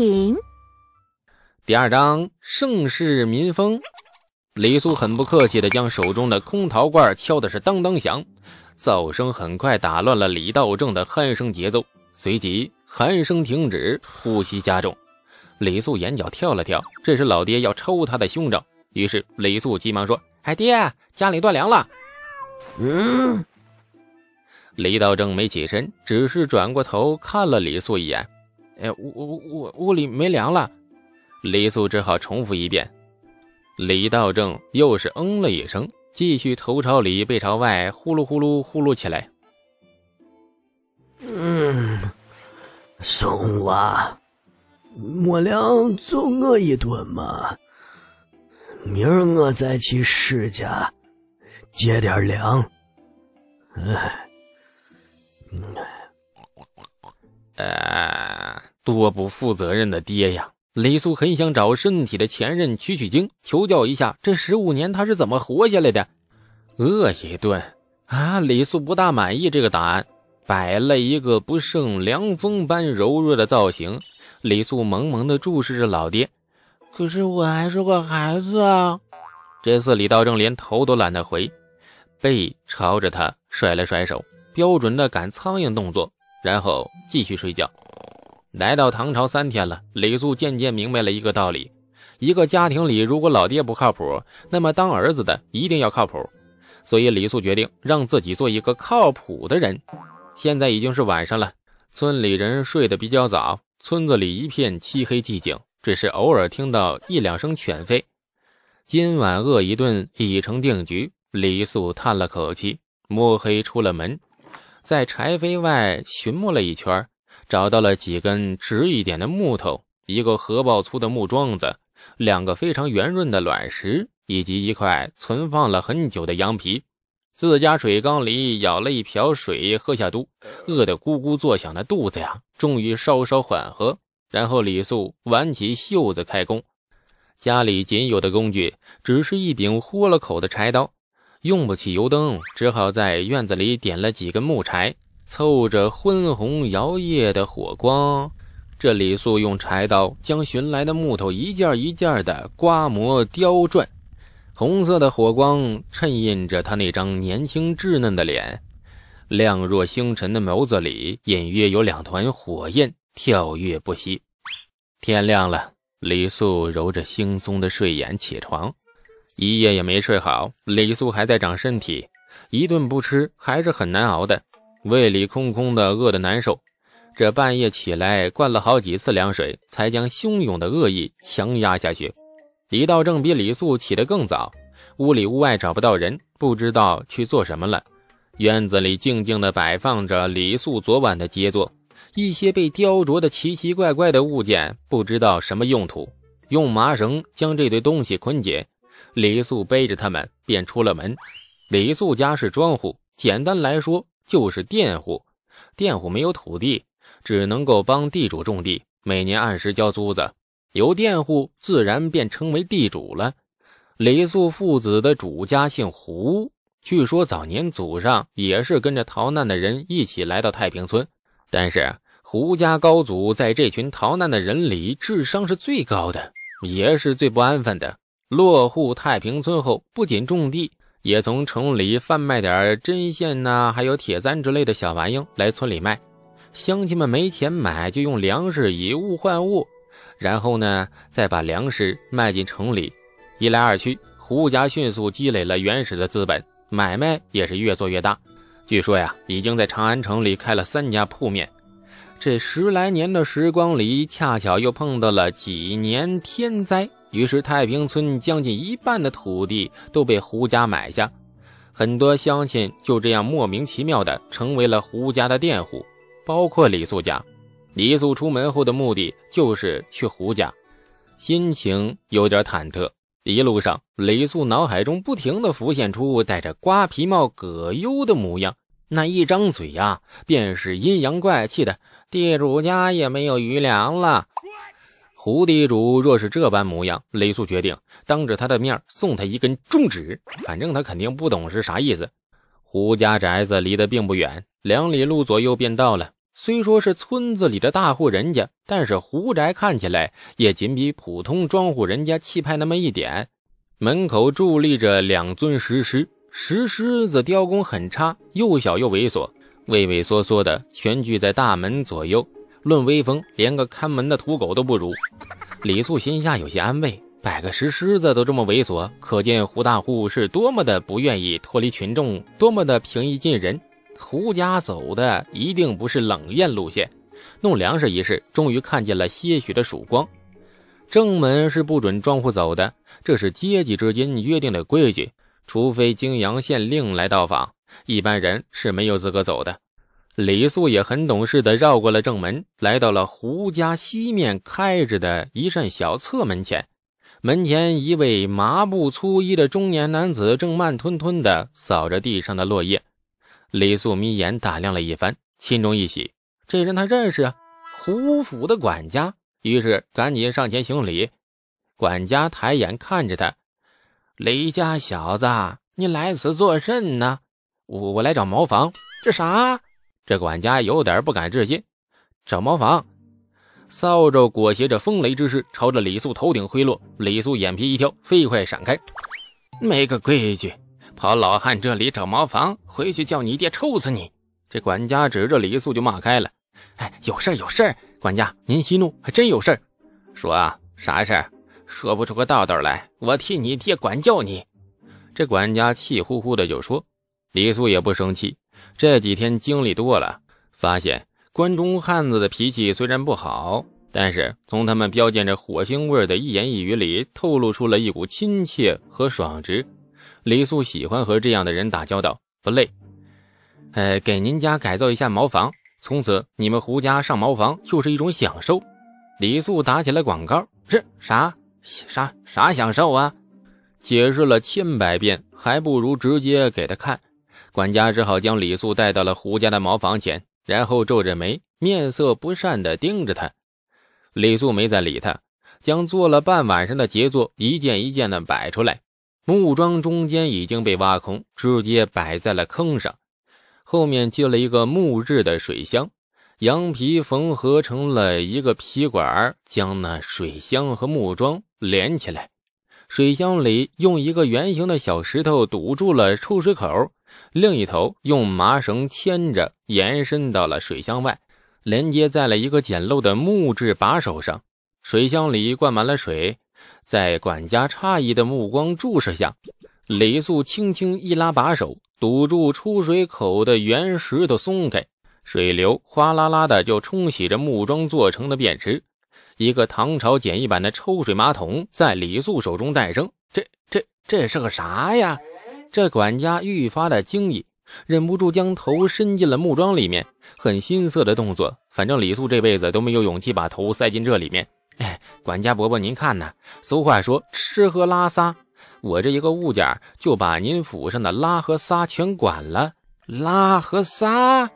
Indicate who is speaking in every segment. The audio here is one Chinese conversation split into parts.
Speaker 1: 品。
Speaker 2: 第二章盛世民风。李素很不客气的将手中的空陶罐敲的是当当响，噪声很快打乱了李道正的鼾声节奏。随即鼾声停止，呼吸加重。李素眼角跳了跳，这是老爹要抽他的胸罩。于是李素急忙说：“哎，爹，家里断粮了。”
Speaker 3: 嗯。
Speaker 2: 李道正没起身，只是转过头看了李素一眼。哎，屋屋屋屋里没粮了。李素只好重复一遍。李道正又是嗯了一声，继续头朝里背朝外呼噜呼噜呼噜起来。
Speaker 3: 嗯，松娃，没粮就饿一顿嘛。明儿我再去施家借点粮。哎。
Speaker 2: 呃，多不负责任的爹呀！李素很想找身体的前任取取经，求教一下这十五年他是怎么活下来的。饿一顿啊！李素不大满意这个答案，摆了一个不胜凉风般柔弱的造型。李素萌萌的注视着老爹，
Speaker 4: 可是我还是个孩子啊！
Speaker 2: 这次李道正连头都懒得回，背朝着他甩了甩手。标准的赶苍蝇动作，然后继续睡觉。来到唐朝三天了，李素渐渐明白了一个道理：一个家庭里，如果老爹不靠谱，那么当儿子的一定要靠谱。所以李素决定让自己做一个靠谱的人。现在已经是晚上了，村里人睡得比较早，村子里一片漆黑寂静，只是偶尔听到一两声犬吠。今晚饿一顿已成定局，李素叹了口气，摸黑出了门。在柴扉外寻摸了一圈，找到了几根直一点的木头，一个荷包粗的木桩子，两个非常圆润的卵石，以及一块存放了很久的羊皮。自家水缸里舀了一瓢水喝下肚，饿得咕咕作响的肚子呀，终于稍稍缓和。然后李素挽起袖子开工，家里仅有的工具只是一柄豁了口的柴刀。用不起油灯，只好在院子里点了几根木柴，凑着昏红摇曳的火光。这李素用柴刀将寻来的木头一件一件的刮磨雕钻，红色的火光衬映着他那张年轻稚嫩的脸，亮若星辰的眸子里隐约有两团火焰跳跃不息。天亮了，李素揉着惺忪的睡眼起床。一夜也没睡好，李素还在长身体，一顿不吃还是很难熬的，胃里空空的，饿得难受。这半夜起来灌了好几次凉水，才将汹涌的恶意强压下去。李道正比李素起得更早，屋里屋外找不到人，不知道去做什么了。院子里静静地摆放着李素昨晚的杰作，一些被雕琢的奇奇怪怪的物件，不知道什么用途。用麻绳将这堆东西捆紧。李素背着他们便出了门。李素家是庄户，简单来说就是佃户。佃户没有土地，只能够帮地主种地，每年按时交租子。有佃户，自然便成为地主了。李素父子的主家姓胡，据说早年祖上也是跟着逃难的人一起来到太平村。但是胡家高祖在这群逃难的人里，智商是最高的，也是最不安分的。落户太平村后，不仅种地，也从城里贩卖点针线呐，还有铁簪之类的小玩意来村里卖。乡亲们没钱买，就用粮食以物换物，然后呢，再把粮食卖进城里。一来二去，胡家迅速积累了原始的资本，买卖也是越做越大。据说呀，已经在长安城里开了三家铺面。这十来年的时光里，恰巧又碰到了几年天灾。于是，太平村将近一半的土地都被胡家买下，很多乡亲就这样莫名其妙的成为了胡家的佃户，包括李素家。李素出门后的目的就是去胡家，心情有点忐忑。一路上，李素脑海中不停的浮现出戴着瓜皮帽葛优的模样，那一张嘴呀，便是阴阳怪气的。地主家也没有余粮了。胡地主若是这般模样，雷素决定当着他的面送他一根中指。反正他肯定不懂是啥意思。胡家宅子离得并不远，两里路左右便到了。虽说是村子里的大户人家，但是胡宅看起来也仅比普通庄户人家气派那么一点。门口伫立着两尊石狮，石狮子雕工很差，又小又猥琐，畏畏缩缩的蜷踞在大门左右。论威风，连个看门的土狗都不如。李素心下有些安慰，摆个石狮子都这么猥琐，可见胡大户是多么的不愿意脱离群众，多么的平易近人。胡家走的一定不是冷艳路线。弄粮食一事，终于看见了些许的曙光。正门是不准庄户走的，这是阶级之间约定的规矩，除非泾阳县令来到访，一般人是没有资格走的。李素也很懂事的绕过了正门，来到了胡家西面开着的一扇小侧门前。门前一位麻布粗衣的中年男子正慢吞吞的扫着地上的落叶。李素眯眼打量了一番，心中一喜，这人他认识啊，胡府的管家。于是赶紧上前行礼。管家抬眼看着他：“李家小子，你来此作甚呢？”“我我来找茅房。”“这啥？”这管家有点不敢置信，找茅房，扫帚裹挟着风雷之势朝着李素头顶挥落。李素眼皮一跳，飞快闪开。没个规矩，跑老汉这里找茅房，回去叫你爹抽死你！这管家指着李素就骂开了。哎，有事有事管家您息怒，还真有事说啊，啥事说不出个道道来，我替你爹管教你。这管家气呼呼的就说。李素也不生气。这几天经历多了，发现关中汉子的脾气虽然不好，但是从他们标见着火星味的一言一语里，透露出了一股亲切和爽直。李素喜欢和这样的人打交道，不累。呃，给您家改造一下茅房，从此你们胡家上茅房就是一种享受。李素打起了广告，这啥啥啥享受啊？解释了千百遍，还不如直接给他看。管家只好将李素带到了胡家的茅房前，然后皱着眉，面色不善地盯着他。李素没再理他，将做了半晚上的杰作一件一件的摆出来。木桩中间已经被挖空，直接摆在了坑上。后面接了一个木质的水箱，羊皮缝合成了一个皮管，将那水箱和木桩连起来。水箱里用一个圆形的小石头堵住了出水口。另一头用麻绳牵着，延伸到了水箱外，连接在了一个简陋的木质把手上。水箱里灌满了水，在管家诧异的目光注视下，李素轻轻一拉把手，堵住出水口的圆石头松开，水流哗啦啦的就冲洗着木桩做成的便池。一个唐朝简易版的抽水马桶在李素手中诞生。这、这、这是个啥呀？这管家愈发的惊异，忍不住将头伸进了木桩里面，很心塞的动作。反正李素这辈子都没有勇气把头塞进这里面。哎，管家伯伯，您看呐，俗话说吃喝拉撒，我这一个物件就把您府上的拉和撒全管了。拉和撒，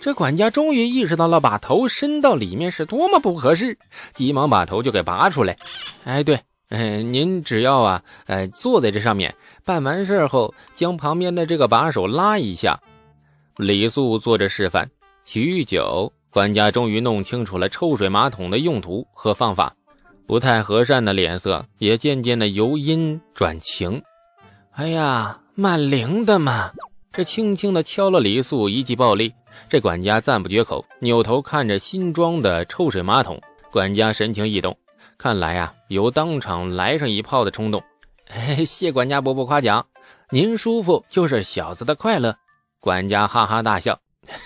Speaker 2: 这管家终于意识到了把头伸到里面是多么不合适，急忙把头就给拔出来。哎，对。嗯，您只要啊，呃，坐在这上面，办完事后，将旁边的这个把手拉一下。李素做着示范，许久，管家终于弄清楚了抽水马桶的用途和方法，不太和善的脸色也渐渐的由阴转晴。哎呀，蛮灵的嘛！这轻轻的敲了李素一记暴力，这管家赞不绝口，扭头看着新装的抽水马桶，管家神情异动。看来呀，有当场来上一炮的冲动。哎，谢管家伯伯夸奖，您舒服就是小子的快乐。管家哈哈大笑，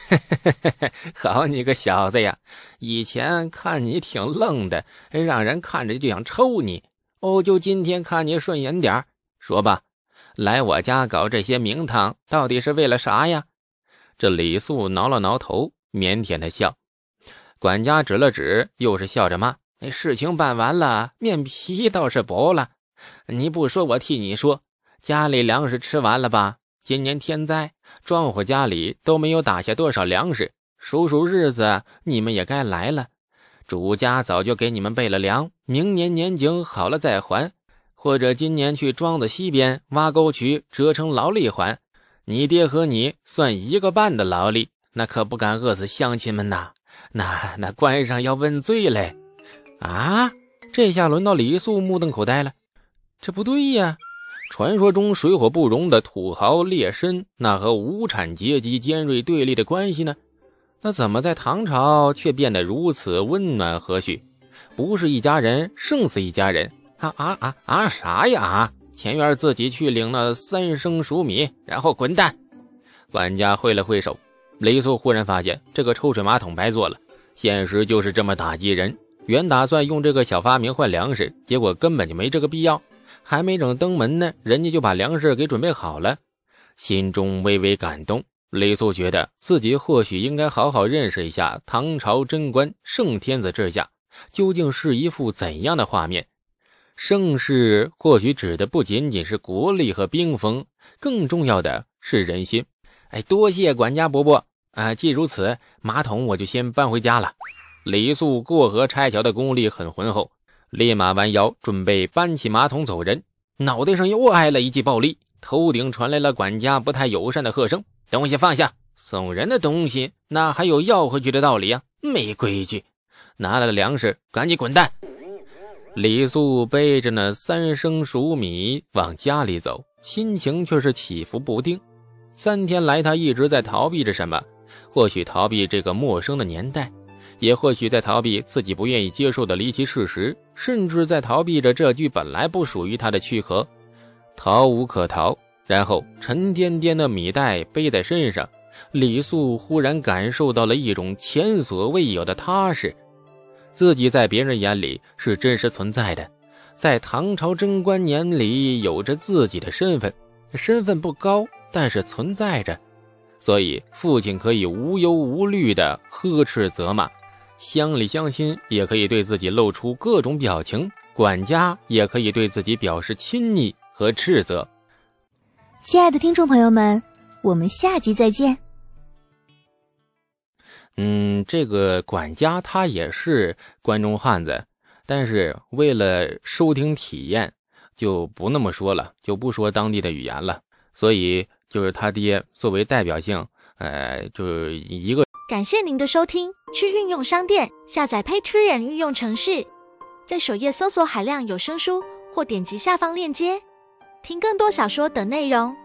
Speaker 2: 嘿嘿嘿嘿好你个小子呀！以前看你挺愣的，让人看着就想抽你。哦，就今天看你顺眼点说吧，来我家搞这些名堂，到底是为了啥呀？这李素挠了挠头，腼腆的笑。管家指了指，又是笑着骂。事情办完了，面皮倒是薄了。你不说，我替你说。家里粮食吃完了吧？今年天灾，庄户家里都没有打下多少粮食。数数日子，你们也该来了。主家早就给你们备了粮，明年年景好了再还，或者今年去庄子西边挖沟渠，折成劳力还。你爹和你算一个半的劳力，那可不敢饿死乡亲们呐！那那官上要问罪嘞！啊，这下轮到李素目瞪口呆了。这不对呀！传说中水火不容的土豪劣绅，那和无产阶级尖锐对立的关系呢？那怎么在唐朝却变得如此温暖和煦？不是一家人胜似一家人啊啊啊啊！啥呀啊！前院自己去领那三升熟米，然后滚蛋！管家挥了挥手。雷素忽然发现这个抽水马桶白做了，现实就是这么打击人。原打算用这个小发明换粮食，结果根本就没这个必要。还没等登门呢，人家就把粮食给准备好了，心中微微感动。雷素觉得自己或许应该好好认识一下唐朝贞观圣天子治下究竟是一幅怎样的画面。盛世或许指的不仅仅是国力和兵锋，更重要的是人心。哎，多谢管家伯伯啊！既如此，马桶我就先搬回家了。李素过河拆桥的功力很浑厚，立马弯腰准备搬起马桶走人，脑袋上又挨了一记暴力，头顶传来了管家不太友善的喝声：“东西放下！送人的东西哪还有要回去的道理啊？没规矩！拿来了粮食，赶紧滚蛋！”李素背着那三升熟米往家里走，心情却是起伏不定。三天来，他一直在逃避着什么，或许逃避这个陌生的年代，也或许在逃避自己不愿意接受的离奇事实，甚至在逃避着这具本来不属于他的躯壳。逃无可逃，然后沉甸甸的米袋背在身上，李素忽然感受到了一种前所未有的踏实。自己在别人眼里是真实存在的，在唐朝贞观年里有着自己的身份，身份不高，但是存在着，所以父亲可以无忧无虑的呵斥责骂，乡里乡亲也可以对自己露出各种表情，管家也可以对自己表示亲昵和斥责。
Speaker 1: 亲爱的听众朋友们，我们下集再见。
Speaker 2: 嗯，这个管家他也是关中汉子，但是为了收听体验，就不那么说了，就不说当地的语言了。所以就是他爹作为代表性，呃，就是一个。
Speaker 5: 感谢您的收听，去运用商店下载 Patreon 运用城市，在首页搜索海量有声书，或点击下方链接听更多小说等内容。